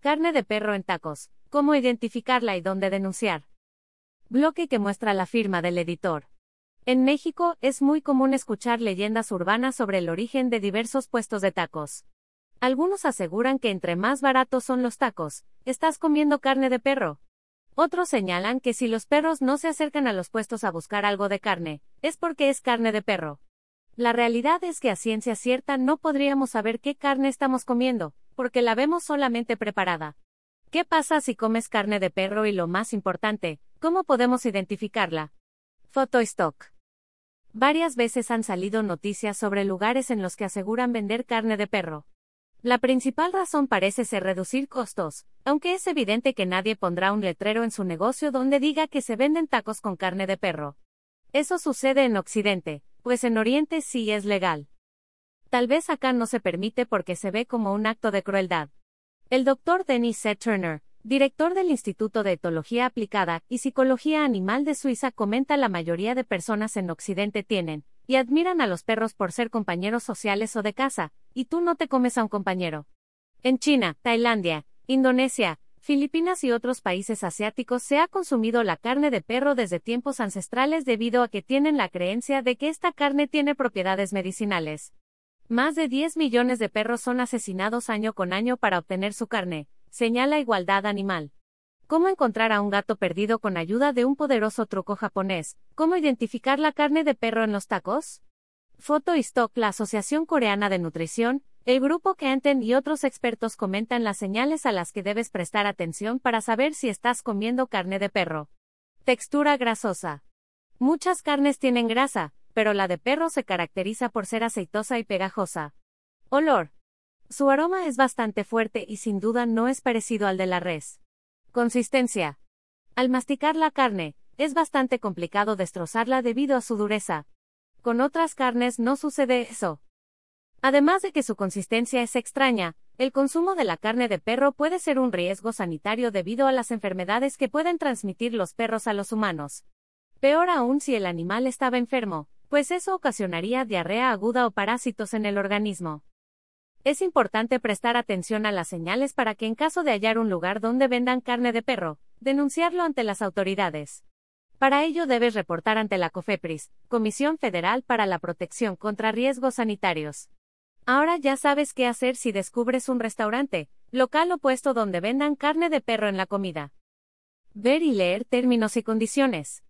Carne de perro en tacos. ¿Cómo identificarla y dónde denunciar? Bloque que muestra la firma del editor. En México, es muy común escuchar leyendas urbanas sobre el origen de diversos puestos de tacos. Algunos aseguran que entre más baratos son los tacos, estás comiendo carne de perro. Otros señalan que si los perros no se acercan a los puestos a buscar algo de carne, es porque es carne de perro. La realidad es que a ciencia cierta no podríamos saber qué carne estamos comiendo, porque la vemos solamente preparada. ¿Qué pasa si comes carne de perro y lo más importante, cómo podemos identificarla? Stock. Varias veces han salido noticias sobre lugares en los que aseguran vender carne de perro. La principal razón parece ser reducir costos, aunque es evidente que nadie pondrá un letrero en su negocio donde diga que se venden tacos con carne de perro. Eso sucede en Occidente, pues en Oriente sí es legal. Tal vez acá no se permite porque se ve como un acto de crueldad. El doctor Dennis C. Turner, director del Instituto de Etología Aplicada y Psicología Animal de Suiza, comenta la mayoría de personas en Occidente tienen, y admiran a los perros por ser compañeros sociales o de casa, y tú no te comes a un compañero. En China, Tailandia, Indonesia, Filipinas y otros países asiáticos se ha consumido la carne de perro desde tiempos ancestrales debido a que tienen la creencia de que esta carne tiene propiedades medicinales. Más de 10 millones de perros son asesinados año con año para obtener su carne, señala Igualdad Animal. ¿Cómo encontrar a un gato perdido con ayuda de un poderoso truco japonés? ¿Cómo identificar la carne de perro en los tacos? Foto y Stock, la Asociación Coreana de Nutrición, el grupo Kanten y otros expertos comentan las señales a las que debes prestar atención para saber si estás comiendo carne de perro. Textura grasosa. Muchas carnes tienen grasa, pero la de perro se caracteriza por ser aceitosa y pegajosa. Olor. Su aroma es bastante fuerte y sin duda no es parecido al de la res. Consistencia. Al masticar la carne, es bastante complicado destrozarla debido a su dureza. Con otras carnes no sucede eso. Además de que su consistencia es extraña, el consumo de la carne de perro puede ser un riesgo sanitario debido a las enfermedades que pueden transmitir los perros a los humanos. Peor aún si el animal estaba enfermo, pues eso ocasionaría diarrea aguda o parásitos en el organismo. Es importante prestar atención a las señales para que en caso de hallar un lugar donde vendan carne de perro, denunciarlo ante las autoridades. Para ello debes reportar ante la COFEPRIS, Comisión Federal para la Protección contra Riesgos Sanitarios. Ahora ya sabes qué hacer si descubres un restaurante, local o puesto donde vendan carne de perro en la comida. Ver y leer términos y condiciones.